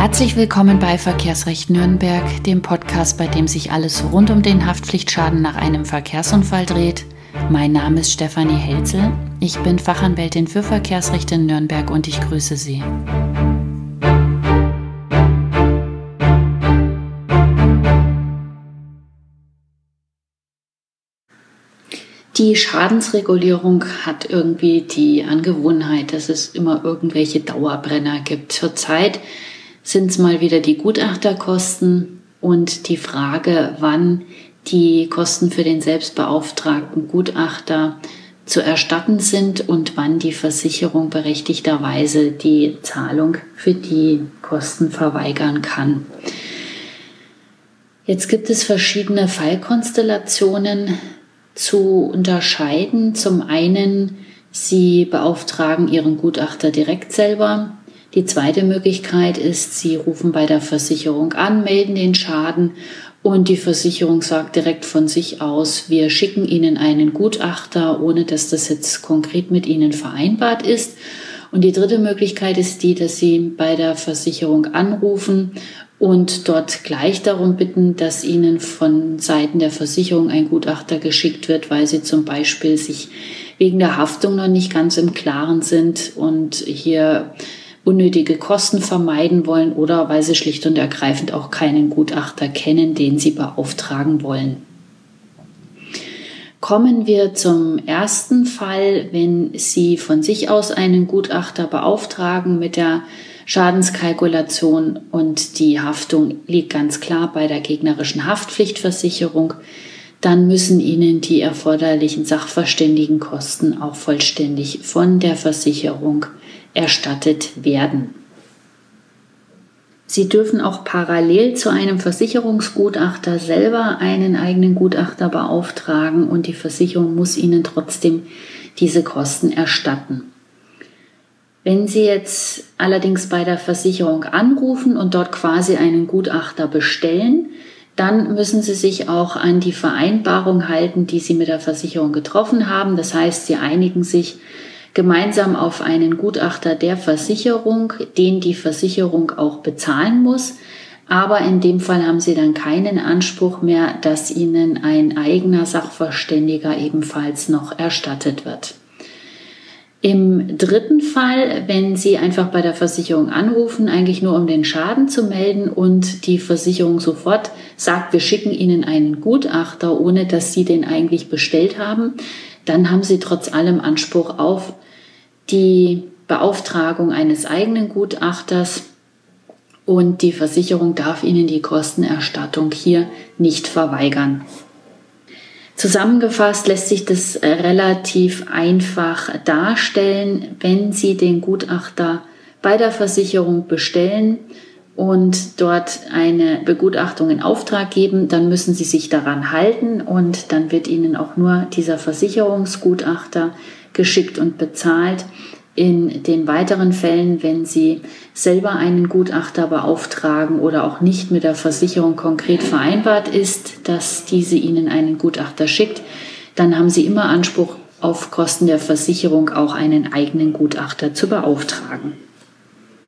Herzlich willkommen bei Verkehrsrecht Nürnberg, dem Podcast, bei dem sich alles rund um den Haftpflichtschaden nach einem Verkehrsunfall dreht. Mein Name ist Stefanie Helzel. Ich bin Fachanwältin für Verkehrsrecht in Nürnberg und ich grüße Sie. Die Schadensregulierung hat irgendwie die Angewohnheit, dass es immer irgendwelche Dauerbrenner gibt. Zurzeit sind es mal wieder die Gutachterkosten und die Frage, wann die Kosten für den selbstbeauftragten Gutachter zu erstatten sind und wann die Versicherung berechtigterweise die Zahlung für die Kosten verweigern kann. Jetzt gibt es verschiedene Fallkonstellationen zu unterscheiden. Zum einen, Sie beauftragen Ihren Gutachter direkt selber die zweite Möglichkeit ist, Sie rufen bei der Versicherung an, melden den Schaden und die Versicherung sagt direkt von sich aus, wir schicken Ihnen einen Gutachter, ohne dass das jetzt konkret mit Ihnen vereinbart ist. Und die dritte Möglichkeit ist die, dass Sie bei der Versicherung anrufen und dort gleich darum bitten, dass Ihnen von Seiten der Versicherung ein Gutachter geschickt wird, weil Sie zum Beispiel sich wegen der Haftung noch nicht ganz im Klaren sind und hier unnötige Kosten vermeiden wollen oder weil sie schlicht und ergreifend auch keinen Gutachter kennen, den sie beauftragen wollen. Kommen wir zum ersten Fall, wenn Sie von sich aus einen Gutachter beauftragen mit der Schadenskalkulation und die Haftung liegt ganz klar bei der gegnerischen Haftpflichtversicherung, dann müssen Ihnen die erforderlichen Sachverständigenkosten auch vollständig von der Versicherung erstattet werden. Sie dürfen auch parallel zu einem Versicherungsgutachter selber einen eigenen Gutachter beauftragen und die Versicherung muss Ihnen trotzdem diese Kosten erstatten. Wenn Sie jetzt allerdings bei der Versicherung anrufen und dort quasi einen Gutachter bestellen, dann müssen Sie sich auch an die Vereinbarung halten, die Sie mit der Versicherung getroffen haben. Das heißt, Sie einigen sich gemeinsam auf einen Gutachter der Versicherung, den die Versicherung auch bezahlen muss. Aber in dem Fall haben Sie dann keinen Anspruch mehr, dass Ihnen ein eigener Sachverständiger ebenfalls noch erstattet wird. Im dritten Fall, wenn Sie einfach bei der Versicherung anrufen, eigentlich nur um den Schaden zu melden und die Versicherung sofort sagt, wir schicken Ihnen einen Gutachter, ohne dass Sie den eigentlich bestellt haben, dann haben Sie trotz allem Anspruch auf die Beauftragung eines eigenen Gutachters und die Versicherung darf Ihnen die Kostenerstattung hier nicht verweigern. Zusammengefasst lässt sich das relativ einfach darstellen, wenn Sie den Gutachter bei der Versicherung bestellen und dort eine Begutachtung in Auftrag geben, dann müssen Sie sich daran halten und dann wird Ihnen auch nur dieser Versicherungsgutachter geschickt und bezahlt. In den weiteren Fällen, wenn Sie selber einen Gutachter beauftragen oder auch nicht mit der Versicherung konkret vereinbart ist, dass diese Ihnen einen Gutachter schickt, dann haben Sie immer Anspruch auf Kosten der Versicherung auch einen eigenen Gutachter zu beauftragen.